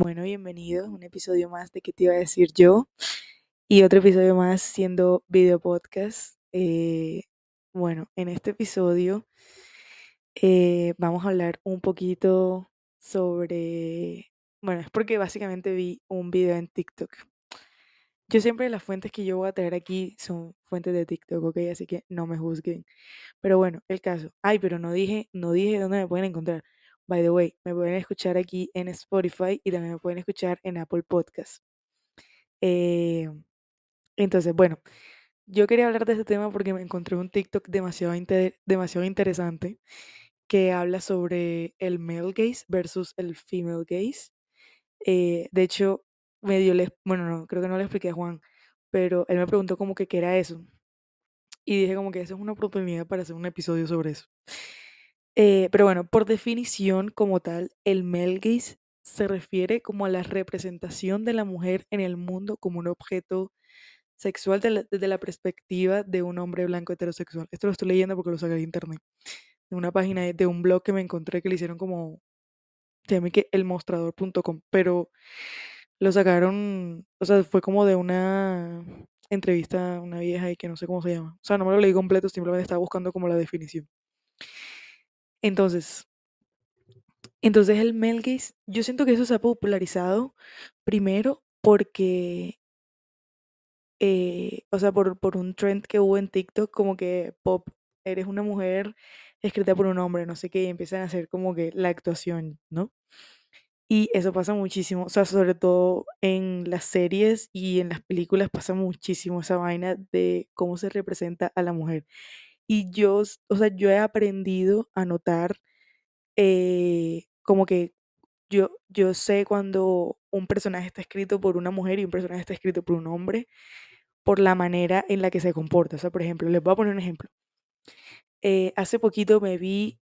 Bueno, bienvenidos a un episodio más de ¿Qué te iba a decir yo? Y otro episodio más siendo video podcast. Eh, bueno, en este episodio eh, vamos a hablar un poquito sobre... Bueno, es porque básicamente vi un video en TikTok. Yo siempre las fuentes que yo voy a traer aquí son fuentes de TikTok, ¿ok? Así que no me juzguen. Pero bueno, el caso. Ay, pero no dije, no dije dónde me pueden encontrar. By the way, me pueden escuchar aquí en Spotify y también me pueden escuchar en Apple Podcast. Eh, entonces, bueno, yo quería hablar de este tema porque me encontré un TikTok demasiado, demasiado interesante que habla sobre el male gaze versus el female gaze. Eh, de hecho, medio le, bueno, no, creo que no le expliqué a Juan, pero él me preguntó como que qué era eso. Y dije como que esa es una oportunidad para hacer un episodio sobre eso. Eh, pero bueno, por definición como tal, el gaze se refiere como a la representación de la mujer en el mundo como un objeto sexual desde la perspectiva de un hombre blanco heterosexual. Esto lo estoy leyendo porque lo saqué de internet. De una página de un blog que me encontré que le hicieron como se llama que elmostrador.com, pero lo sacaron, o sea, fue como de una entrevista a una vieja y que no sé cómo se llama. O sea, no me lo leí completo, simplemente estaba buscando como la definición. Entonces, entonces el male gaze, yo siento que eso se ha popularizado primero porque, eh, o sea, por, por un trend que hubo en TikTok, como que pop, eres una mujer escrita por un hombre, no sé qué, y empiezan a hacer como que la actuación, ¿no? Y eso pasa muchísimo, o sea, sobre todo en las series y en las películas pasa muchísimo esa vaina de cómo se representa a la mujer. Y yo, o sea, yo he aprendido a notar eh, como que yo, yo sé cuando un personaje está escrito por una mujer y un personaje está escrito por un hombre por la manera en la que se comporta. O sea, por ejemplo, les voy a poner un ejemplo. Eh, hace poquito me vi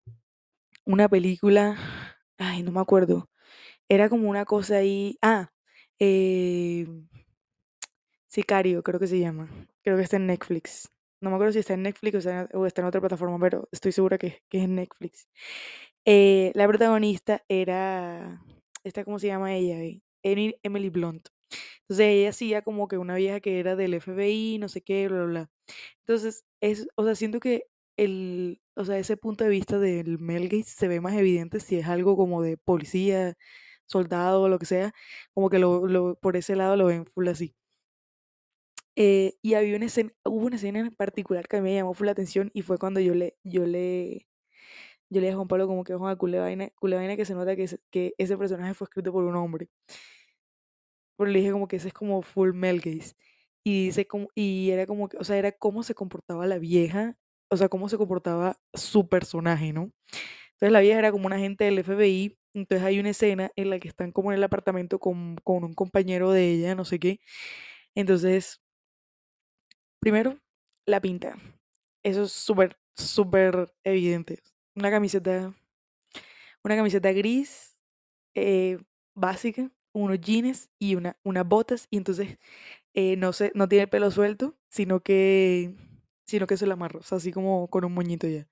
una película, ay, no me acuerdo, era como una cosa ahí, ah, eh, Sicario, creo que se llama, creo que está en Netflix. No me acuerdo si está en Netflix o está en, otra plataforma, pero estoy segura que, que es en Netflix. Eh, la protagonista era, esta, ¿cómo se llama ella? Emily Blunt. Entonces ella hacía como que una vieja que era del FBI, no sé qué, bla, bla, bla. Entonces, es, o sea, siento que el, o sea, ese punto de vista del Mel Gates se ve más evidente si es algo como de policía, soldado o lo que sea, como que lo, lo, por ese lado lo ven full así. Eh, y había una escena, hubo una escena en particular que a mí me llamó full la atención y fue cuando yo le, yo le, yo le dije a Juan Pablo como que Juan, cule vaina, vaina que se nota que, que ese personaje fue escrito por un hombre. Pero le dije como que ese es como full male. Y dice como, y era como que, o sea, era cómo se comportaba la vieja, o sea, cómo se comportaba su personaje, ¿no? Entonces la vieja era como una agente del FBI, entonces hay una escena en la que están como en el apartamento con, con un compañero de ella, no sé qué. Entonces, primero, la pinta. Eso es súper, súper evidente una camiseta, una camiseta gris eh, básica, unos jeans y una, unas botas y entonces eh, no sé, no tiene pelo suelto, sino que, sino que se la amarra, o sea, así como con un moñito ya.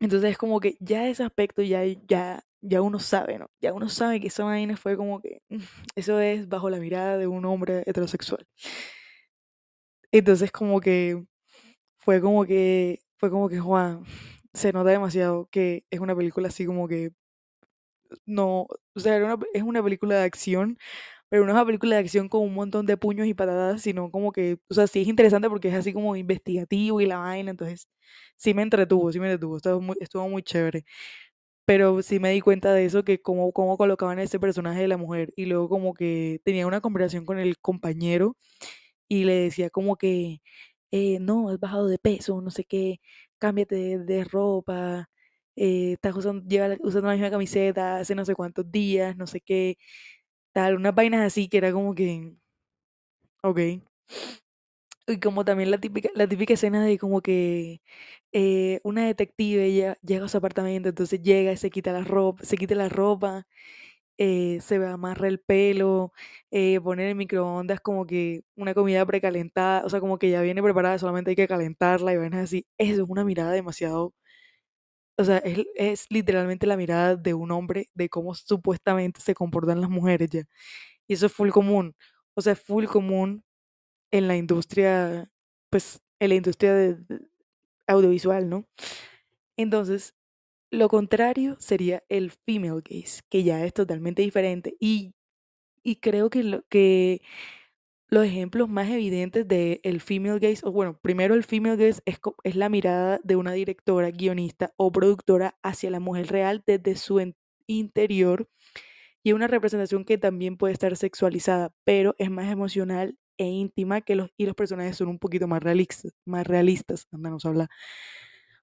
Entonces es como que ya ese aspecto ya, ya, ya uno sabe, ¿no? Ya uno sabe que esa vaina fue como que eso es bajo la mirada de un hombre heterosexual. Entonces como que fue como que fue como que Juan se nota demasiado que es una película así como que no, o sea, es una película de acción, pero no es una película de acción con un montón de puños y patadas, sino como que, o sea, sí es interesante porque es así como investigativo y la vaina, entonces sí me entretuvo, sí me entretuvo, estuvo muy, estuvo muy chévere. Pero sí me di cuenta de eso, que cómo, cómo colocaban ese personaje de la mujer y luego como que tenía una conversación con el compañero y le decía como que, eh, no, has bajado de peso, no sé qué, cámbiate de, ropa, eh, estás usando, usando la misma camiseta hace no sé cuántos días, no sé qué, tal, unas vainas así que era como que, ok. Y como también la típica, la típica escena de como que eh, una detective ella llega a su apartamento, entonces llega y se quita la ropa, se quita la ropa, eh, se amarra el pelo, eh, poner en microondas como que una comida precalentada, o sea, como que ya viene preparada, solamente hay que calentarla y vainas así. Eso es una mirada demasiado o sea, es, es literalmente la mirada de un hombre de cómo supuestamente se comportan las mujeres ya. Y eso es full común. O sea, es full común en la industria, pues, en la industria de, de- audiovisual, ¿no? Entonces, lo contrario sería el female gaze, que ya es totalmente diferente. Y, y creo que, lo, que los ejemplos más evidentes de el female gaze, o bueno, primero el female gaze es, es la mirada de una directora, guionista o productora hacia la mujer real desde su interior y una representación que también puede estar sexualizada, pero es más emocional e íntima que los, y los personajes son un poquito más realistas, más realistas, anda, no se habla.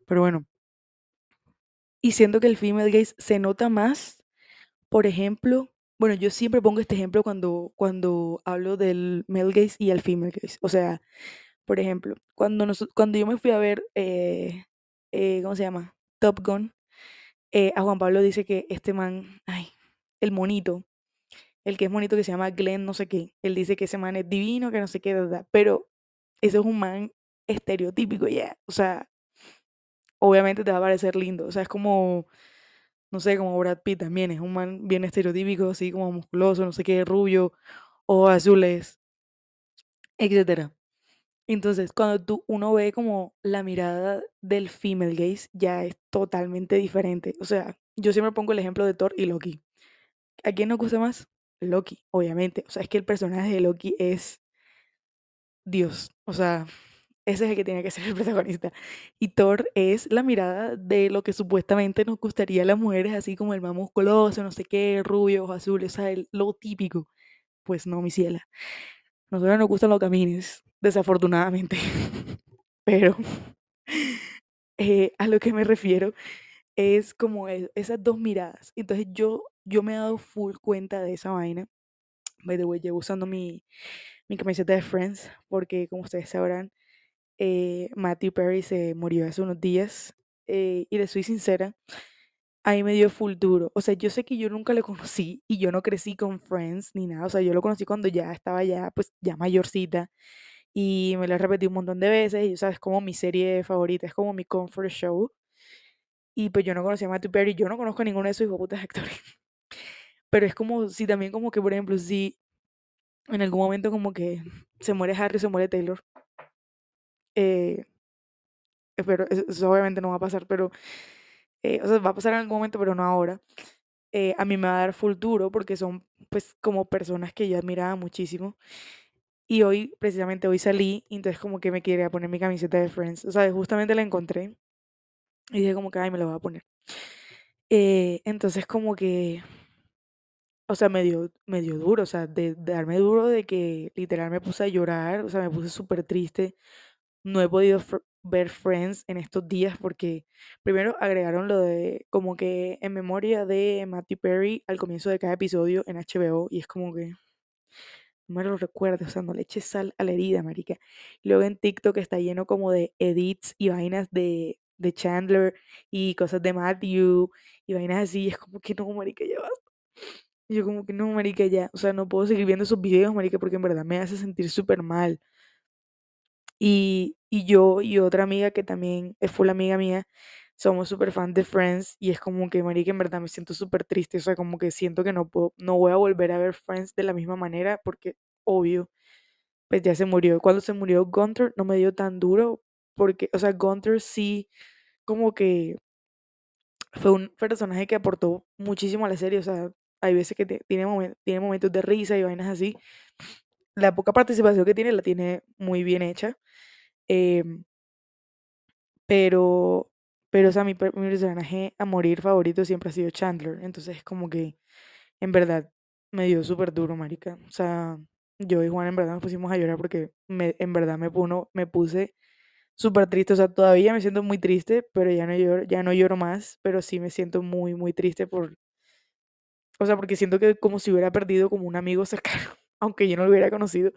Pero bueno, y siento que el female gaze se nota más, por ejemplo, bueno, yo siempre pongo este ejemplo cuando, cuando hablo del male gaze y el female gaze. O sea, por ejemplo, cuando, nos, cuando yo me fui a ver, eh, eh, ¿cómo se llama? Top Gun, eh, a Juan Pablo dice que este man, ay, el monito, el que es monito que se llama Glenn no sé qué, él dice que ese man es divino, que no sé qué, ¿verdad? Pero ese es un man estereotípico ya, o sea, obviamente te va a parecer lindo, o sea, es como, no sé, como Brad Pitt también, es un man bien estereotípico, así como musculoso, no sé qué, rubio, ojos azules, etcétera. Entonces, cuando tú, uno ve como la mirada del female gaze, ya es totalmente diferente. O sea, yo siempre pongo el ejemplo de Thor y Loki. ¿A quién nos gusta más? Loki, obviamente. O sea, es que el personaje de Loki es Dios. O sea, ese es el que tiene que ser el protagonista. Y Thor es la mirada de lo que supuestamente nos gustaría a las mujeres, así como el más musculoso, no sé qué, rubio, ojos azules, o sea, el- lo típico. Pues no, mi ciela. Nosotros nos gustan los camines, desafortunadamente. Pero eh, a lo que me refiero es como e- esas dos miradas. Entonces yo, yo me he dado full cuenta de esa vaina. By the way, llevo usando mi, mi camiseta de Friends porque como ustedes sabrán, eh, Matthew Perry se murió hace unos días eh, y le soy sincera, ahí me dio full duro. O sea, yo sé que yo nunca lo conocí y yo no crecí con Friends ni nada. O sea, yo lo conocí cuando ya estaba ya, pues, ya mayorcita y me lo he repetido un montón de veces y, ¿sabes? Como mi serie favorita, es como mi comfort show. Y pues yo no conocía a Matthew Perry, yo no conozco a ninguno de esos hijueputas actores. Pero es como si también como que, por ejemplo, si en algún momento como que se muere Harry, se muere Taylor. Eh, eso, eso obviamente no va a pasar, pero, eh, o sea, va a pasar en algún momento, pero no ahora. eh, a mí me va a dar full duro porque son pues como personas que yo admiraba muchísimo. Y hoy, precisamente hoy salí, entonces como que me quería poner mi camiseta de Friends. O sea, justamente la encontré y dije como que, ay, me la voy a poner. Eh, entonces como que O sea, me dio, me dio duro, o sea, de, de darme duro de que literal me puse a llorar, o sea, me puse súper triste. No he podido ver Friends en estos días porque primero agregaron lo de como que en memoria de Matthew Perry al comienzo de cada episodio en HBO y es como que no me lo recuerdo, o sea, no le eches sal a la herida, marica. Luego en TikTok está lleno como de edits y vainas de, de Chandler y cosas de Matthew y vainas así, y es como que no, marica, ya basta. Yo como que no, marica, ya, o sea, no puedo seguir viendo esos videos, marica, porque en verdad me hace sentir súper mal. Y, y yo y otra amiga que también es full amiga mía, somos súper fan de Friends y es como que, marica, en verdad me siento súper triste, o sea, como que siento que no puedo, no voy a volver a ver Friends de la misma manera porque, obvio, pues ya se murió. Cuando se murió Gunther no me dio tan duro porque, o sea, Gunther sí como que fue un personaje que aportó muchísimo a la serie, o sea, hay veces que tiene, tiene momentos de risa y vainas así. La poca participación que tiene la tiene muy bien hecha, em, pero, pero, o sea, mi, per- mi personaje a morir favorito siempre ha sido Chandler, entonces es como que en verdad me dio súper duro, marica. O sea, yo y Juan en verdad nos pusimos a llorar porque en verdad me, me puse súper triste, o sea, todavía me siento muy triste, pero ya no lloro, ya no lloro más, pero sí me siento muy, muy triste por, o sea, porque siento que como si hubiera perdido como un amigo cercano, aunque yo no lo hubiera conocido.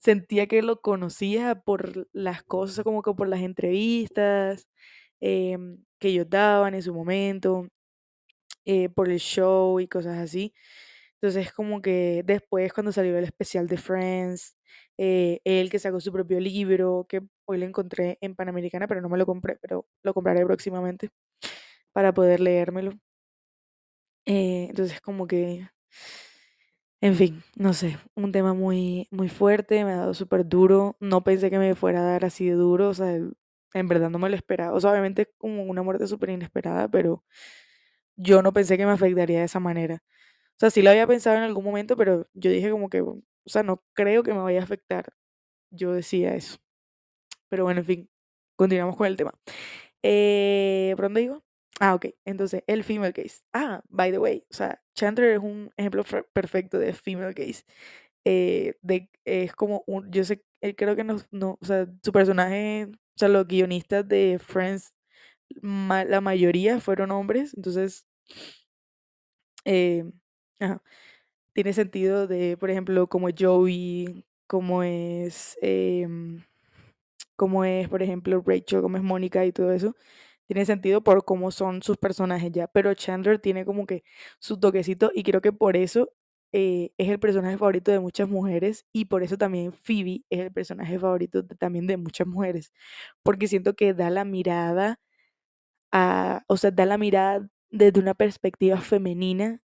Sentía que lo conocía por las cosas, como que por las entrevistas em, que ellos daban en su momento, eh, por el show y cosas así. Entonces, como que después, cuando salió el especial de Friends, eh, él que sacó su propio libro, que hoy lo encontré en Panamericana, pero no me lo compré, pero lo compraré próximamente. para poder leérmelo. Eh, entonces como que, en fin, no sé, un tema muy, muy fuerte, me ha dado súper duro, no pensé que me fuera a dar así de duro, o sea, en verdad no me lo esperaba, o sea, obviamente es como una muerte súper inesperada, pero yo no pensé que me afectaría de esa manera. O sea, sí lo había pensado en algún momento, pero yo dije como que, o sea, no creo que me vaya a afectar. Yo decía eso. Pero bueno, en fin, continuamos con el tema. Eh, ¿Por dónde digo? Ah, ok. Entonces, el female gaze. Ah, by the way, o sea, Chandler es un ejemplo perfecto de female gaze. Eh, de, es como un, yo sé, él creo que no, no, o sea, su personaje, o sea, los guionistas de Friends, la mayoría fueron hombres, entonces, eh, tiene sentido de, por ejemplo, como Joey, como es, em, como es, por ejemplo, Rachel, como es Mónica y todo eso, tiene sentido por cómo son sus personajes ya, pero Chandler tiene como que su toquecito y creo que por eso eh, es el personaje favorito de muchas mujeres y por eso también Phoebe es el personaje favorito también de muchas mujeres, porque siento que da la mirada a, o sea, da la mirada desde una perspectiva femenina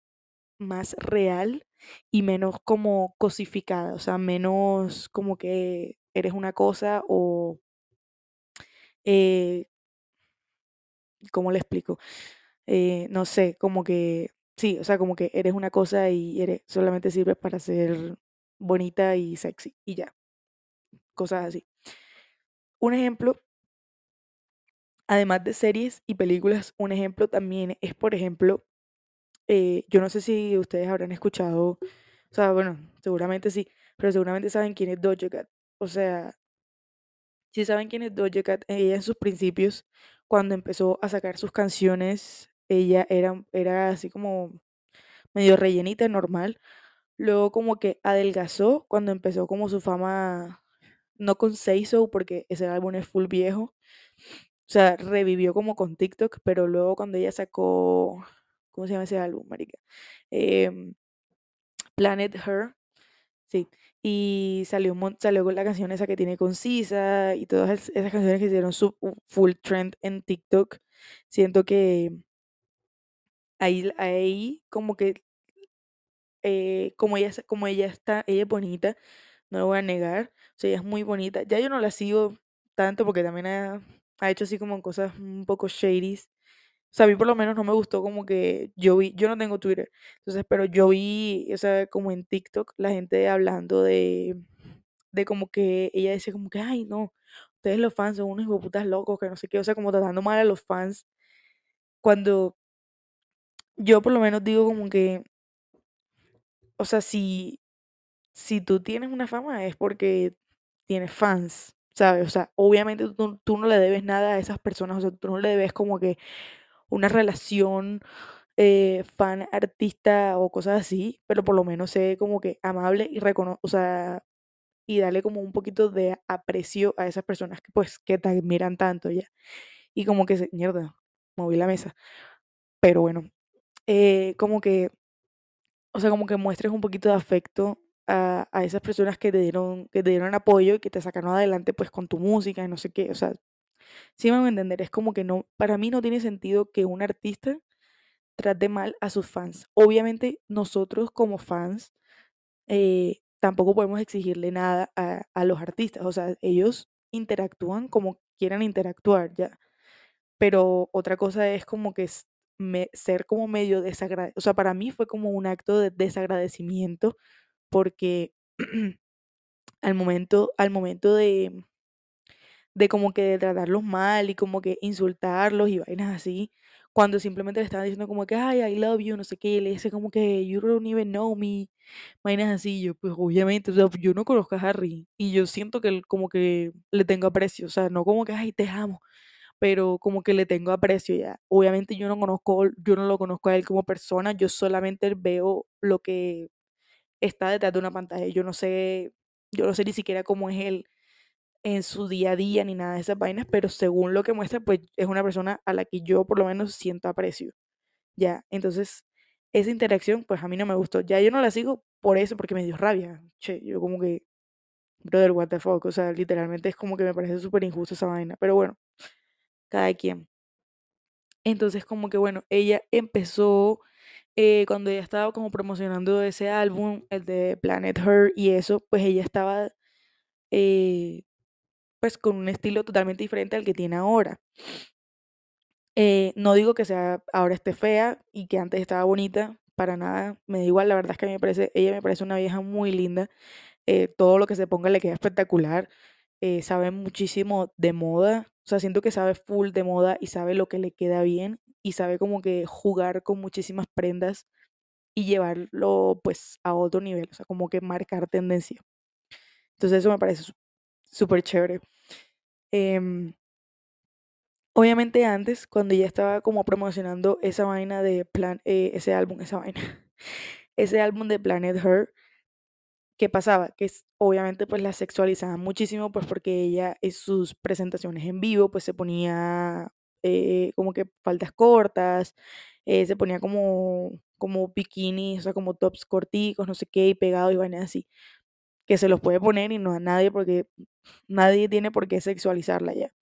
más real y menos como cosificada, o sea, menos como que eres una cosa o eh, ¿cómo le explico? Eh, no sé, como que, sí, o sea, como que eres una cosa y eres, solamente sirves para ser bonita y sexy y ya, cosas así. Un ejemplo, además de series y películas, un ejemplo también es, por ejemplo, eh, yo no sé si ustedes habrán escuchado, o sea, bueno, seguramente sí, pero seguramente saben quién es Doja Cat. O sea, si saben quién es Doja Cat, ella en sus principios, cuando empezó a sacar sus canciones, ella era, era así como medio rellenita, normal. Luego como que adelgazó cuando empezó como su fama, no con Seiso, porque ese álbum es full viejo. O sea, revivió como con TikTok, pero luego cuando ella sacó, ¿cómo se llama ese álbum, marica? Em, Planet Her, sí. Y salió, salió con la canción esa que tiene con Sisa y todas esas canciones que hicieron su full trend en TikTok. Siento que ahí, ahí como que eh, como ella como ella está, ella es bonita, no lo voy a negar, o sea, ella es muy bonita. Ya yo no la sigo tanto porque también ha, ha hecho así como cosas un poco shady. O sea, a mí por lo menos no me gustó como que yo vi, yo no tengo Twitter, entonces, pero yo vi, o sea, como en TikTok, la gente hablando de, de como que ella decía como que, ay, no, ustedes los fans son unos putas locos, que no sé qué, o sea, como tratando mal a los fans, cuando yo por lo menos digo como que, o sea, si, si tú tienes una fama es porque tienes fans, ¿sabes? O sea, obviamente tú, tú no le debes nada a esas personas, o sea, tú no le debes como que una relación eh, fan artista o cosas así, pero por lo menos sé como que amable y recono o sea, y darle como un poquito de aprecio a esas personas que pues que te admiran tanto ya. Y como que se, mierda, moví la mesa. Pero bueno, eh, como que, o sea, como que muestres un poquito de afecto a, a esas personas que te dieron, que te dieron apoyo y que te sacaron adelante pues con tu música y no sé qué, o sea, sí me van a entender, es como que no, para mí no tiene sentido que un artista trate mal a sus fans. Obviamente nosotros como fans eh, tampoco podemos exigirle nada a, a, los artistas, o sea, ellos interactúan como quieran interactuar ya, pero otra cosa es como que ser como medio desagradecido, o sea, para mí fue como un acto de desagradecimiento porque al momento, al momento de, de como que de tratarlos mal y como que insultarlos y vainas así, cuando simplemente le estaban diciendo como que, ay, I love you, no sé qué, y le dice como que, you don't even know me, vainas así, yo pues obviamente, o sea, yo no conozco a Harry y yo siento que él como que le tengo aprecio, o sea, no como que, ay, te amo, pero como que le tengo aprecio ya. Obviamente yo no conozco, yo no lo conozco a él como persona, yo solamente veo lo que está detrás de una pantalla, yo no sé, yo no sé ni siquiera cómo es él en su día a día ni nada de esas vainas, pero según lo que muestra, pues es una persona a la que yo por lo menos siento aprecio. Ya, entonces esa interacción, pues a mí no me gustó. Ya yo no la sigo por eso, porque me dio rabia. Che, yo como que, brother, what the fuck, o sea, literalmente es como que me parece súper injusto esa vaina, pero bueno, cada quien. Entonces como que bueno, ella empezó eh, cuando ella estaba como promocionando ese álbum, el de Planet Her y eso, pues ella estaba eh, pues con un estilo totalmente diferente al que tiene ahora. Eh, no digo que sea ahora esté fea y que antes estaba bonita, para nada, me da igual, la verdad es que me parece, ella me parece una vieja muy linda, eh, todo lo que se ponga le queda espectacular, eh, sabe muchísimo de moda, o sea, siento que sabe full de moda y sabe lo que le queda bien y sabe como que jugar con muchísimas prendas y llevarlo pues a otro nivel, o sea, como que marcar tendencia. Entonces eso me parece súper chévere. Em, obviamente antes, cuando ya estaba como promocionando esa vaina de plan, eh, ese álbum, esa vaina, ese álbum de Planet Her, ¿qué pasaba? Que es- obviamente pues la sexualizaban muchísimo, pues porque ella en sus presentaciones en vivo pues se ponía eh, como que faldas cortas, eh, se ponía como, como bikinis, o sea, como tops corticos, no sé qué, y pegados y vainas así, que se los puede poner y no a nadie porque nadie tiene por qué sexualizarla ya.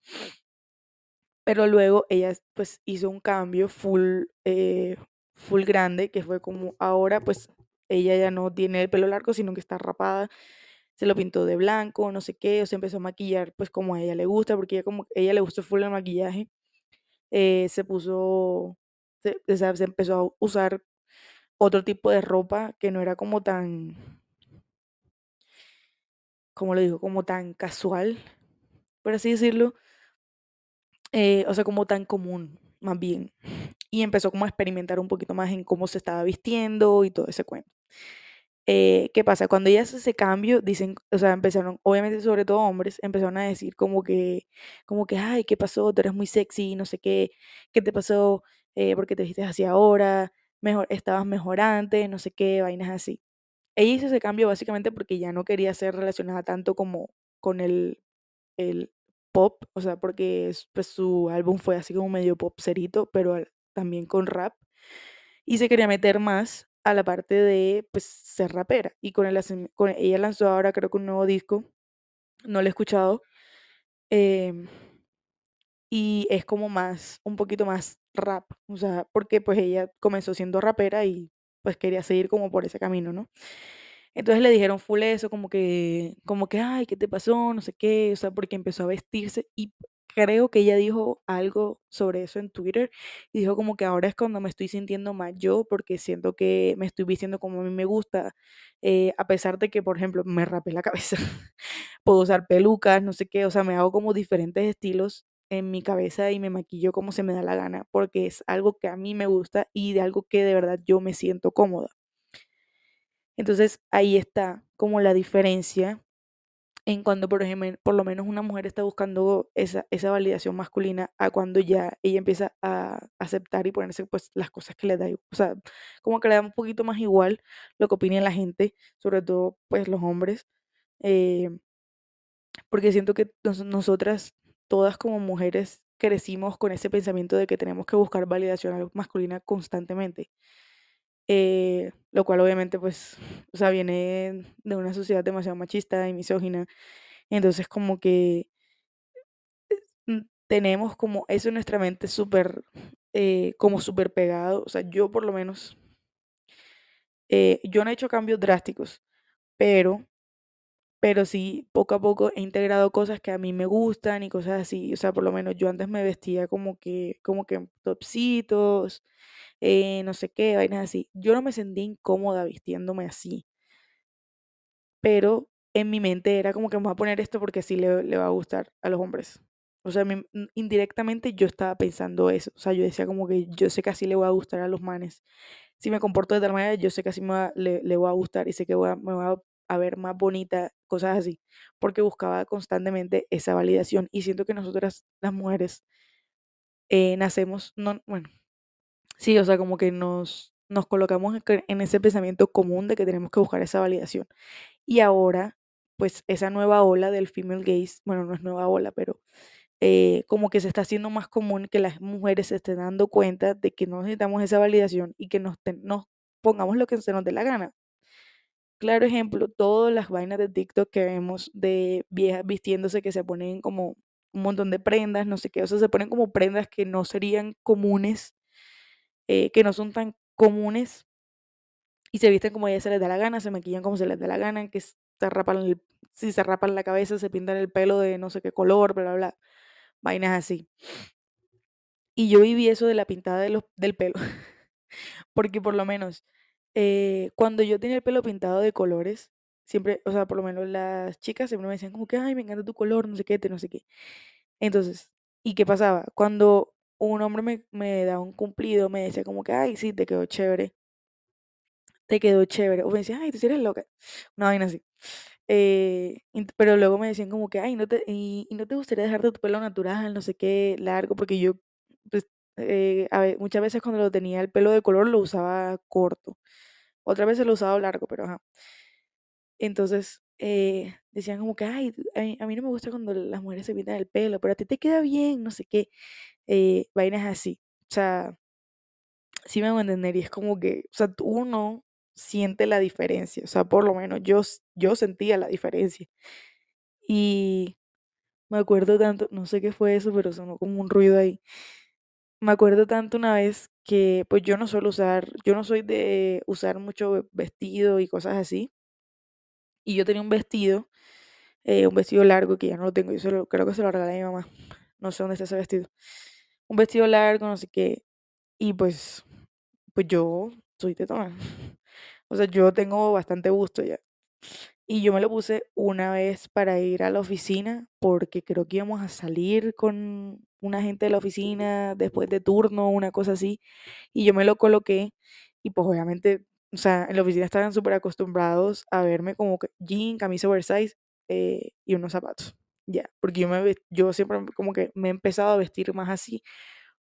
Pero luego ella pues hizo un cambio full, eh, full grande, que fue como ahora pues ella ya no tiene el pelo largo, sino que está rapada, se lo pintó de blanco, no sé qué, o se empezó a maquillar pues como a ella le gusta, porque ella como ella le gusta full el maquillaje, eh, se puso, se empezó a usar otro tipo de ropa que no era como tan, como le digo, como tan casual, por así decirlo, eh, o sea, como tan común, más bien. Y empezó como a experimentar un poquito más en cómo se estaba vistiendo y todo ese cuento. Eh, ¿qué pasa? Cuando ella hace ese cambio, dicen, o sea, empezaron, obviamente sobre todo hombres, empezaron a decir como que, como que, ay, ¿qué pasó? Tú eres muy sexy, no sé qué, ¿qué te pasó? Eh, ¿por qué te vistes así ahora? Mejor, estabas mejor antes, no sé qué, vainas así. Ella hizo ese cambio básicamente porque ya no quería ser relacionada tanto como con el, el pop, o sea, porque es- pues su álbum fue así como medio popserito, pero al- también con rap, y se quería meter más a la parte de pues ser rapera. Y con el, con, ella lanzó ahora creo que un nuevo disco, no lo he escuchado, em, y es como más, un poquito más rap, o sea, porque pues ella comenzó siendo rapera y pues quería seguir como por ese camino, ¿no? Entonces le dijeron full eso, como que, como que, ay, ¿qué te pasó? No sé qué, o sea, porque empezó a vestirse y creo que ella dijo algo sobre eso en Twitter y dijo como que ahora es cuando me estoy sintiendo más yo porque siento que me estoy vistiendo como a mí me gusta, eh, a pesar de que, por ejemplo, me rapé la cabeza, puedo usar pelucas, no sé qué, o sea, me hago como diferentes estilos en mi cabeza y me maquillo como se me da la gana porque es algo que a mí me gusta y de algo que de verdad yo me siento cómoda. Entonces ahí está como la diferencia en cuando, por ejemplo, por lo menos una mujer está buscando esa, esa validación masculina a cuando ya ella empieza a aceptar y ponerse pues las cosas que le da, o sea, como que le da un poquito más igual lo que opine la gente, sobre todo pues los hombres, eh, porque siento que nos- nosotras, todas como mujeres, crecimos con ese pensamiento de que tenemos que buscar validación masculina constantemente eh, lo cual obviamente pues, o sea, viene de una sociedad demasiado machista y misógina, entonces como que mm, tenemos como eso en nuestra mente súper, eh, como súper pegado, o sea, yo por lo menos, eh, yo no he hecho cambios drásticos, pero, pero sí, poco a poco he integrado cosas que a mí me gustan y cosas así, o sea, por lo menos yo antes me vestía como que, como que topsitos, eh, no sé qué, vainas así, yo no me sentía incómoda vistiéndome así pero en mi mente era como que voy a poner esto porque así le, le va a gustar a los hombres. O sea, mm, indirectamente yo estaba pensando eso. O sea, yo decía como que yo sé que así le va a gustar a los manes. Si me comporto de tal manera, yo sé que así me va- le, le va a gustar y sé que voy a- me va a ver más bonita, cosas así. Porque buscaba constantemente esa validación. Y siento que nosotras, las mujeres, eh, nacemos, no, bueno, sí, o sea, como que nos, nos colocamos en ese pensamiento común de que tenemos que buscar esa validación. Y ahora, pues esa nueva ola del female gaze, bueno, no es nueva ola, pero eh, como que se está haciendo más común que las mujeres se estén dando cuenta de que no necesitamos esa validación y que nos, nos pongamos lo que se nos dé la gana. Claro ejemplo, todas las vainas de TikTok que vemos de viejas vistiéndose que se ponen como un montón de prendas, no sé qué, o sea, se ponen como prendas que no serían comunes, eh, que no son tan comunes, y se visten como a ellas se les da la gana, se maquillan como se les da la gana, que se rapan si se rapan la cabeza, se pintan el pelo de no sé qué color, bla, bla, bla, vainas así. Y yo viví eso de la pintada de los, del pelo, porque por lo menos eh, cuando yo tenía el pelo pintado de colores, siempre, o sea, por lo menos las chicas siempre me decían como que, ay, me encanta tu color, no sé qué, no sé qué. Entonces, ¿y qué pasaba? Cuando un hombre me, me daba un cumplido, me decía como que, ay, sí, te quedó chévere, te quedó chévere. O me decían, ay, tú eres loca. Una vaina así. Eh, pero luego me decían como que, ay, no te, y, no te gustaría dejarte tu pelo natural, no sé qué, largo, porque yo, pues, eh, a muchas veces cuando lo tenía el pelo de color lo usaba corto. Otras veces lo usaba largo, pero ajá. Entonces, eh, decían como que, ay, a mí, no me gusta cuando las mujeres se pintan el pelo, pero a ti te queda bien, no sé qué, eh, vainas así. O sea, sí me hago entender y es como que, o sea, uno siente la diferencia, o sea, por lo menos yo, yo sentía la diferencia. Y me acuerdo tanto, no sé qué fue eso, pero sonó como un ruido ahí. Me acuerdo tanto una vez que, pues yo no suelo usar, yo no soy de usar mucho vestido y cosas así. Y yo tenía un vestido, eh, un vestido largo que ya no lo tengo, yo creo que se lo regalé a mi mamá. No sé dónde está ese vestido. Un vestido largo, no sé qué. Y pues, pues yo soy tetona. O sea, yo tengo bastante gusto ya. Y yo me lo puse una vez para ir a la oficina porque creo que íbamos a salir con una gente de la oficina después de turno, una cosa así. Y yo me lo coloqué y pues obviamente o sea, en la oficina estaban súper acostumbrados a verme como jean, camisa oversize eh, y unos zapatos. Ya, porque yo, me, yo siempre como que me he empezado a vestir más así,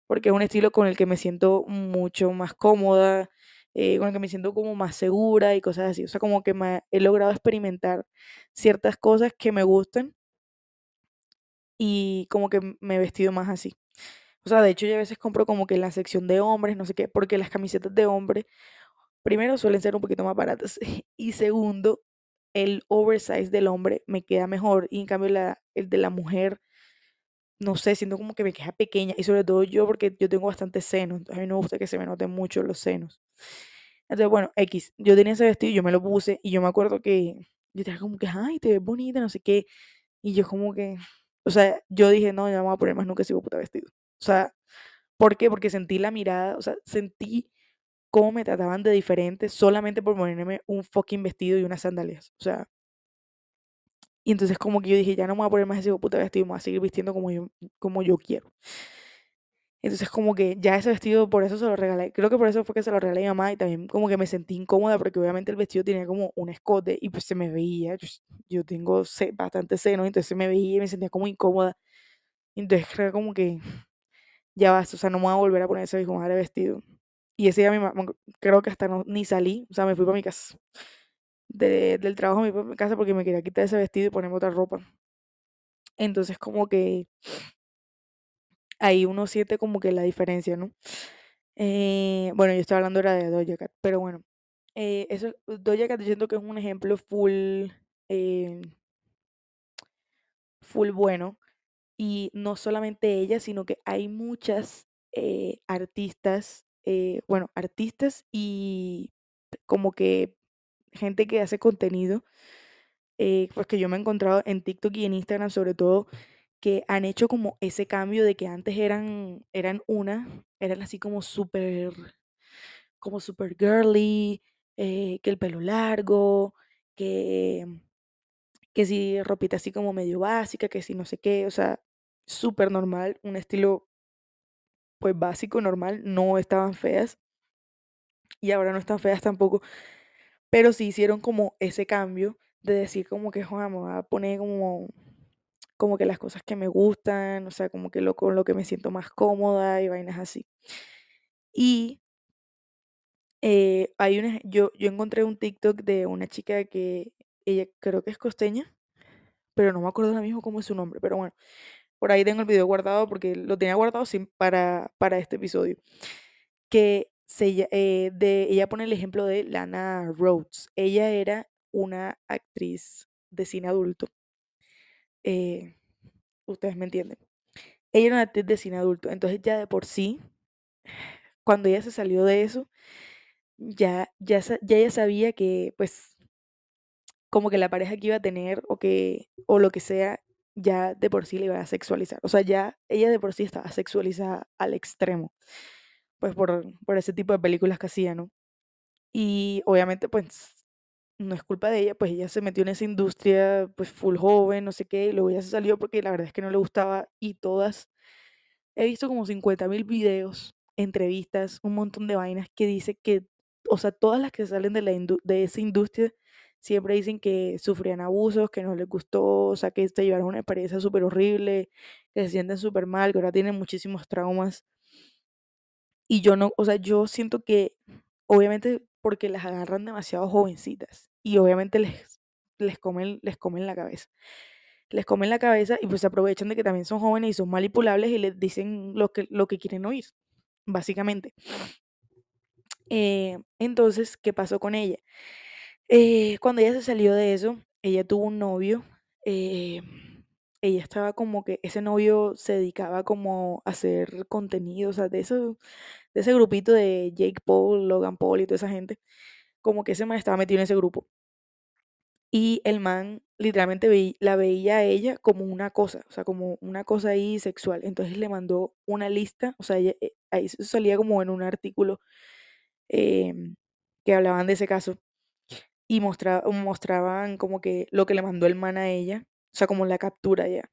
porque es un estilo con el que me siento mucho más cómoda, eh, con el que me siento como más segura y cosas así. O sea, como que he logrado experimentar ciertas cosas que me gustan y como que me he vestido más así. O sea, de hecho yo a veces compro como que en la sección de hombres, no sé qué, porque las camisetas de hombre primero suelen ser un poquito más baratas y segundo, el oversize del hombre me queda mejor y en cambio la, el de la mujer, no sé, siento como que me queda pequeña y sobre todo yo porque yo tengo bastante senos, entonces a mí no me gusta que se me noten mucho los senos. Entonces, bueno, X, yo tenía ese vestido, yo me lo puse y yo me acuerdo que yo estaba como que, ay, te ves bonita, no sé qué. Y yo como que, o sea, yo dije, no, ya no voy a poner más nunca ese puta vestido. O sea, ¿por qué? Porque sentí la mirada, o sea, sentí cómo me trataban de diferente solamente por ponerme un fucking vestido y unas sandalias. O sea, y entonces como que yo dije, ya no me voy a poner más ese puta vestido, me voy a seguir vistiendo como yo, como yo quiero. Entonces como que ya ese vestido, por eso se lo regalé. Creo que por eso fue que se lo regalé a mi mamá y también como que me sentí incómoda porque obviamente el vestido tenía como un escote y pues se me veía. Yo, tengo bastante seno, entonces se me veía y me sentía como incómoda. Entonces creo como que ya basta, o sea, no me voy a volver a poner ese mismo madre vestido. Y ese día mi mamá, creo que hasta no, ni salí, o sea, me fui para mi casa. del trabajo me fui para mi casa porque me quería quitar ese vestido y ponerme otra ropa. Entonces como que ahí uno siente como que la diferencia, ¿no? Eh, bueno, yo estaba hablando era de Doja Cat, pero bueno, eh, eso, Doja Cat yo siento que es un ejemplo full, eh, full bueno. Y no solamente ella, sino que hay muchas artistas eh, bueno, artistas y como que gente que hace contenido, pues que yo me he encontrado en TikTok y en Instagram sobre todo, que han hecho como ese cambio de que antes eran, eran una, eran así como súper, como súper girly, eh, que el pelo largo, que, que si ropita así como medio básica, que si no sé qué, o sea, súper normal, un estilo pues básico, normal, no estaban feas. Y ahora no están feas tampoco, pero sí hicieron como ese cambio de decir como que, Juan, me voy a poner como, como que las cosas que me gustan, o sea, como que lo con lo que me siento más cómoda y vainas así. Y eh, hay una, yo, yo encontré un TikTok de una chica que ella creo que es costeña, pero no me acuerdo ahora mismo cómo es su nombre, pero bueno, por ahí tengo el video guardado porque lo tenía guardado sin, para, para este episodio. Que se, eh, de, ella pone el ejemplo de Lana Rhodes. Ella era una actriz de cine adulto. Eh, ustedes me entienden. Ella era una actriz de cine adulto, entonces ya de por sí, cuando ella se salió de eso, ya, ya, ya ella sabía que, pues, como que la pareja que iba a tener o que, o lo que sea, ya de por sí le iba a sexualizar. O sea, ya ella de por sí estaba sexualizada al extremo, pues por, por ese tipo de películas que hacía, ¿no? Y obviamente, pues, no es culpa de ella, pues ella se metió en esa industria, pues full joven, no sé qué, y luego ya se salió porque la verdad es que no le gustaba y todas, he visto como 50 mil videos, entrevistas, un montón de vainas que dice que, o sea, todas las que salen de, la de esa industria siempre dicen que sufrían abusos, que no les gustó, o sea, que se llevaron una experiencia súper horrible, que se sienten súper mal, que ahora tienen muchísimos traumas. Y yo no, o sea, yo siento que obviamente porque las agarran demasiado jovencitas y obviamente les, les, comen, les comen la cabeza. Les comen la cabeza y pues aprovechan de que también son jóvenes y son manipulables y les dicen lo que, lo que quieren oír, básicamente. Eh, entonces, ¿qué pasó con ella? Eh, cuando ella se salió de eso, ella tuvo un novio. Eh, ella estaba como que ese novio se dedicaba como a hacer contenido, o sea, de eso, de ese grupito de Jake Paul, Logan Paul y toda esa gente, como que ese man estaba metido en ese grupo. Y el man literalmente la veía a ella como una cosa, o sea, como una cosa ahí sexual. Entonces le mandó una lista, o sea, ella, eh, ahí salía como en un artículo em, que hablaban de ese caso y mostraban como que lo que le mandó el man a ella, o sea, como la captura ya,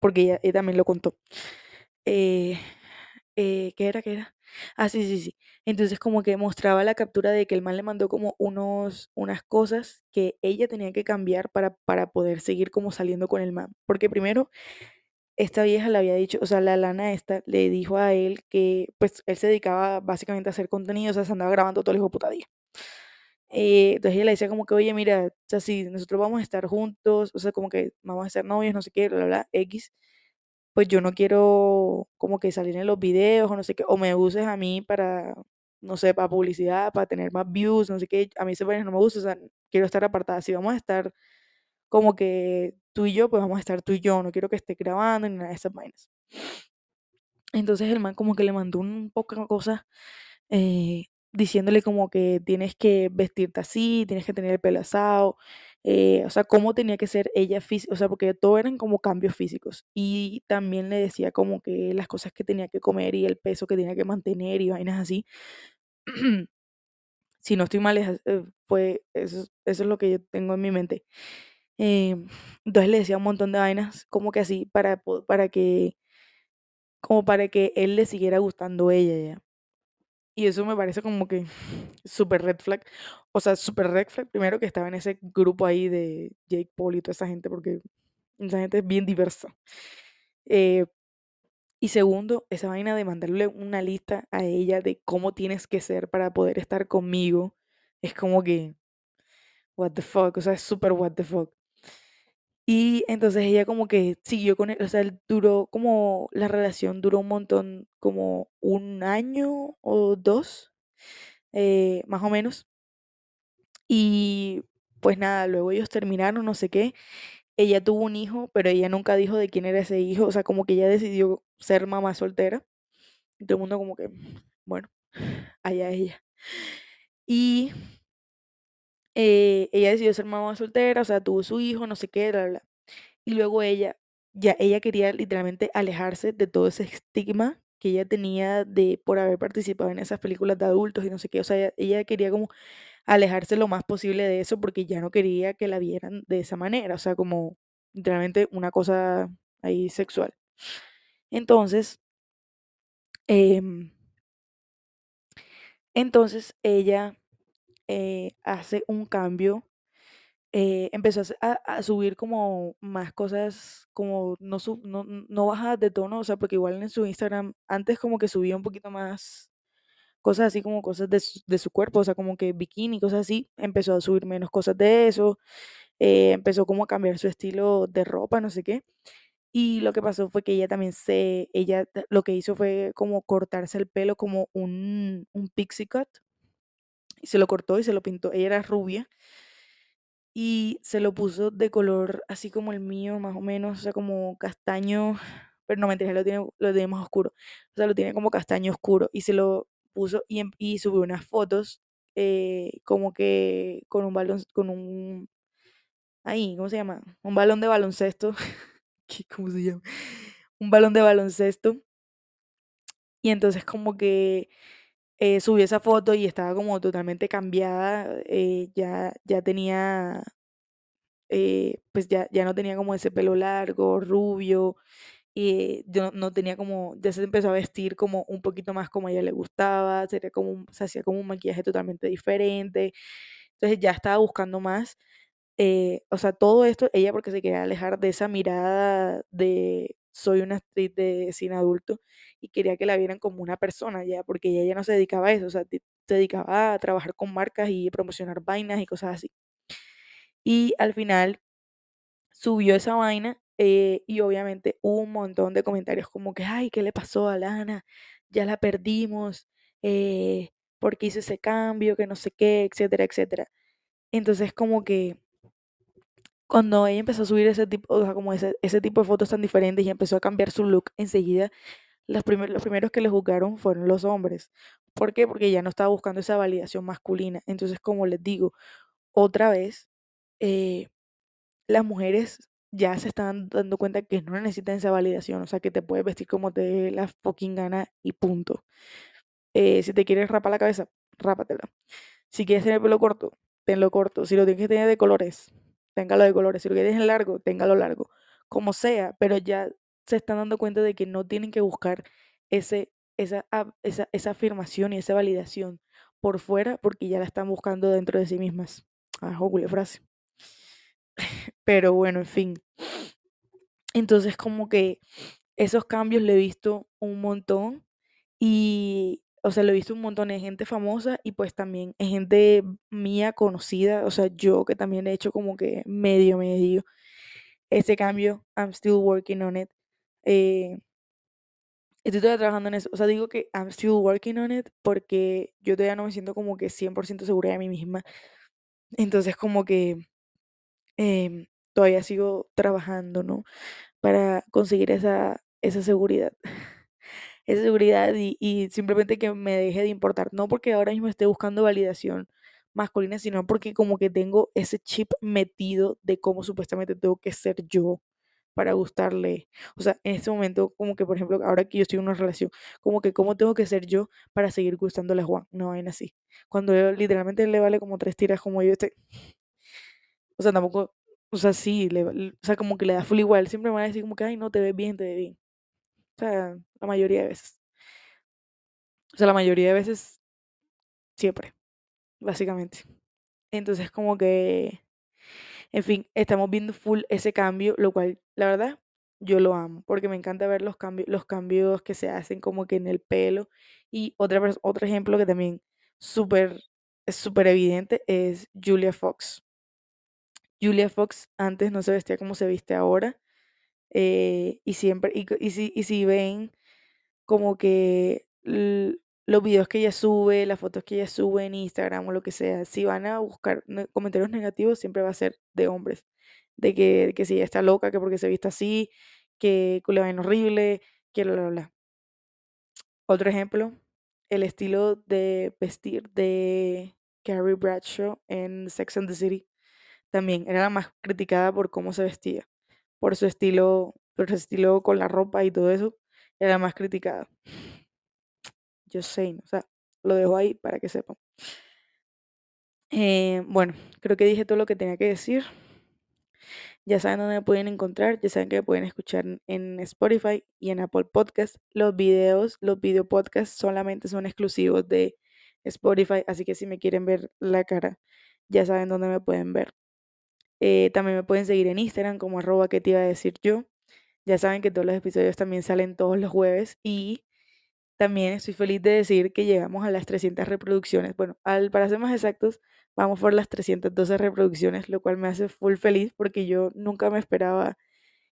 porque ella, ella también lo contó. Eh, eh, ¿qué era? ¿Qué era? Ah, sí, sí, sí. Entonces como que mostraba la captura de que el man le mandó como unos, unas cosas que ella tenía que cambiar para, para poder seguir como saliendo con el man. Porque primero, esta vieja le había dicho, o sea, la lana esta le dijo a él que pues él se dedicaba básicamente a hacer contenido, o sea, se andaba grabando todo el hijo puta día. Eh, entonces ella le decía como que, oye, mira, o sea, si nosotros vamos a estar juntos, o sea, como que vamos a ser novios, no sé qué, bla, bla, bla, X pues yo no quiero como que salir en los videos o no sé qué, o me uses a mí para, no sé, para publicidad, para tener más views, no sé qué, a mí ese no me gusta, o sea, quiero estar apartada. Si vamos a estar como que tú y yo, pues vamos a estar tú y yo, no quiero que esté grabando ni nada de esas vainas. Entonces el man como que le mandó un poco de cosas eh, diciéndole como que tienes que vestirte así, tienes que tener el pelo asado, eh, o sea, cómo tenía que ser ella física, o sea, porque todo eran como cambios físicos. Y también le decía como que las cosas que tenía que comer y el peso que tenía que mantener y vainas así. si no estoy mal, eh, fue, eso, es lo que yo tengo en mi mente. Em, entonces le decía un montón de vainas, como que así, para, para que, como para que él le siguiera gustando ella ya. Y eso me parece como que súper red flag. O sea, súper red flag primero que estaba en ese grupo ahí de Jake Paul y toda esa gente, porque esa gente es bien diversa. Eh, y segundo, esa vaina de mandarle una lista a ella de cómo tienes que ser para poder estar conmigo, es como que, what the fuck, o sea, es súper what the fuck. Y entonces ella como que siguió con él, o sea, duró como, la relación duró un montón, como un año o dos, eh, más o menos. Y pues nada, luego ellos terminaron, no sé qué. Ella tuvo un hijo, pero ella nunca dijo de quién era ese hijo, o sea, como que ella decidió ser mamá soltera. Y todo el mundo como que, bueno, allá ella. Y eh, ella decidió ser mamá soltera, o sea, tuvo su hijo, no sé qué, bla, bla. Y luego ella, ya ella quería literalmente alejarse de todo ese estigma que ella tenía de por haber participado en esas películas de adultos y no sé qué, o sea, ella, quería como alejarse lo más posible de eso porque ya no quería que la vieran de esa manera, o sea, como literalmente una cosa ahí sexual. Entonces, em, entonces ella eh, hace un cambio, eh, empezó a, subir como más cosas, como no, no, no bajadas de tono, o sea, porque igual en su Instagram antes como que subía un poquito más cosas así como cosas de su, de su cuerpo, o sea, como que bikini, cosas así, empezó a subir menos cosas de eso, eh, empezó como a cambiar su estilo de ropa, no sé qué. Y lo que pasó fue que ella también se, ella lo que hizo fue como cortarse el pelo como un, un pixie cut, y se lo cortó y se lo pintó. Ella era rubia y se lo puso de color así como el mío, más o menos, o sea, como castaño, pero no mentira, lo tiene, lo tiene más oscuro, o sea, lo tiene como castaño oscuro y se lo puso y, em- y subió unas fotos eh, como que con un balón, con un, ahí, ¿cómo se llama? Un balón de baloncesto, ¿qué- ¿cómo se llama? Un balón de baloncesto y entonces como que eh, subió esa foto y estaba como totalmente cambiada, eh, ya, ya tenía eh, pues ya, ya no tenía como ese pelo largo, rubio, y yo no, tenía como, ya se empezó a vestir como un poquito más como a ella le gustaba, sería como, se hacía como un maquillaje totalmente diferente, entonces ya estaba buscando más, o sea, todo esto, ella porque se quería alejar de esa mirada de soy una actriz de cine adulto y quería que la vieran como una persona ya, porque ella ya no se dedicaba a eso, o sea, se dedicaba a trabajar con marcas y promocionar vainas y cosas así. Y al final subió esa vaina eh, y obviamente hubo un montón de comentarios como que, ay, ¿qué le pasó a Lana? Ya la perdimos, eh, ¿por qué hizo ese cambio? Que no sé qué, etcétera, etcétera. Entonces como que cuando ella empezó a subir ese tipo, o sea, como ese, ese tipo de fotos tan diferentes y empezó a cambiar su look enseguida, los, primer- los primeros que le juzgaron fueron los hombres. ¿Por qué? Porque ya no estaba buscando esa validación masculina. Entonces, como les digo, otra vez, eh, las mujeres ya se están dando cuenta que no necesitan esa validación, o sea, que te puedes vestir como te dé la fucking gana y punto. Eh, si te quieres rapar la cabeza, rápatela. Si quieres tener pelo corto, tenlo corto. Si lo tienes que tener de colores, téngalo de colores. Si lo quieres en largo, téngalo largo. Como sea, pero ya se están dando cuenta de que no tienen que buscar ese, esa, esa, esa afirmación y esa validación por fuera porque ya la están buscando dentro de sí mismas. Ah, jole, frase. Pero bueno, en fin. Entonces, como que esos cambios le he visto un montón y, o sea, lo he visto un montón en gente famosa y pues también en gente mía conocida, o sea, yo que también he hecho como que medio, medio ese cambio, I'm still working on it. Eh, estoy todavía trabajando en eso, o sea, digo que I'm still working on it porque yo todavía no me siento como que 100% segura de mí misma. Entonces, como que em, todavía sigo trabajando, ¿no? Para conseguir esa, esa seguridad. Esa seguridad y, y simplemente que me deje de importar. No porque ahora mismo esté buscando validación masculina, sino porque como que tengo ese chip metido de cómo supuestamente tengo que ser yo para gustarle. O sea, en este momento, como que, por ejemplo, ahora que yo estoy en una relación, como que cómo tengo que ser yo para seguir gustándole a Juan. No vaina así. Cuando él literalmente le vale como tres tiras como yo estoy. O sea, tampoco, o sea, sí, le, o sea, como que le da full igual. Siempre me va a decir como que, ay, no, te ves bien, te ves bien. O sea, la mayoría de veces. O sea, la mayoría de veces, siempre, básicamente. Entonces, como que, en fin, estamos viendo full ese cambio, lo cual, la verdad, yo lo amo, porque me encanta ver los cambios, los cambios que se hacen como que en el pelo. Y otra, otro ejemplo que también es súper evidente es Julia Fox. Julia Fox antes no se vestía como se viste ahora. Eh, y siempre, y, si, y si ven como que los videos que ella sube, las fotos que ella sube en Instagram o lo que sea, si van a buscar comentarios negativos, siempre va a ser de hombres. De que, que si ella está loca, que porque se viste así, que le va horrible, que bla, bla, bla. Otro ejemplo, el estilo de vestir de Carrie Bradshaw en Sex and the City. También era la más criticada por cómo se vestía, por su estilo, por su estilo con la ropa y todo eso, era más criticada. Just saying, o sea, lo dejo ahí para que sepan. Eh, bueno, creo que dije todo lo que tenía que decir. Ya saben dónde me pueden encontrar, ya saben que me pueden escuchar en Spotify y en Apple Podcast. Los videos, los video podcasts solamente son exclusivos de Spotify, así que si me quieren ver la cara, ya saben dónde me pueden ver. Eh, también me pueden seguir en Instagram como arroba que te iba a decir yo. Ya saben que todos los episodios también salen todos los jueves y también estoy feliz de decir que llegamos a las 300 reproducciones. Bueno, al, para ser más exactos, vamos por las 312 reproducciones, lo cual me hace full feliz porque yo nunca me esperaba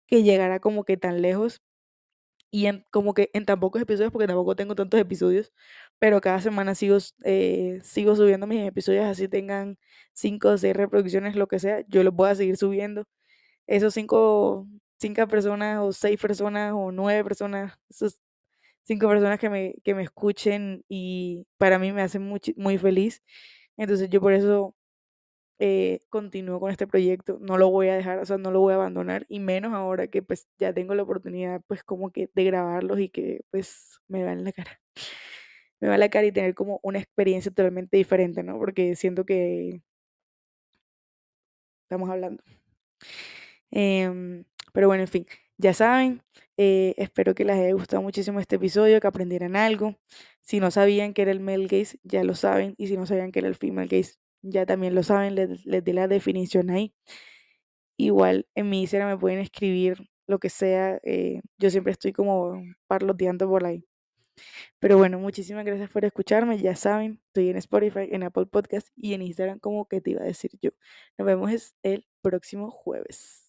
que llegara como que tan lejos y en, como que en tan pocos episodios, porque tampoco tengo tantos episodios, pero cada semana sigo, eh, sigo subiendo mis episodios, así tengan 5 o 6 reproducciones, lo que sea, yo los voy a seguir subiendo. Esos 5 cinco personas o 6 personas o 9 personas, esos 5 personas que me, que me escuchen y para mí me hacen muy, muy feliz. Entonces yo por eso eh, continúo con este proyecto, no lo voy a dejar, o sea, no lo voy a abandonar y menos ahora que pues ya tengo la oportunidad pues como que de grabarlos y que pues me va en la cara. Me va en la cara y tener como una experiencia totalmente diferente, ¿no? Porque siento que estamos hablando. Em, pero bueno, en fin, ya saben, eh, espero que les haya gustado muchísimo este episodio, que aprendieran algo. Si no sabían que era el male gaze, ya lo saben. Y si no sabían que era el female gaze, ya también lo saben. Les, les di la definición ahí. Igual en mi Instagram me pueden escribir lo que sea. Eh, yo siempre estoy como parloteando por ahí. Pero bueno, muchísimas gracias por escucharme. Ya saben, estoy en Spotify, en Apple Podcast y en Instagram como que te iba a decir yo. Nos vemos el próximo jueves.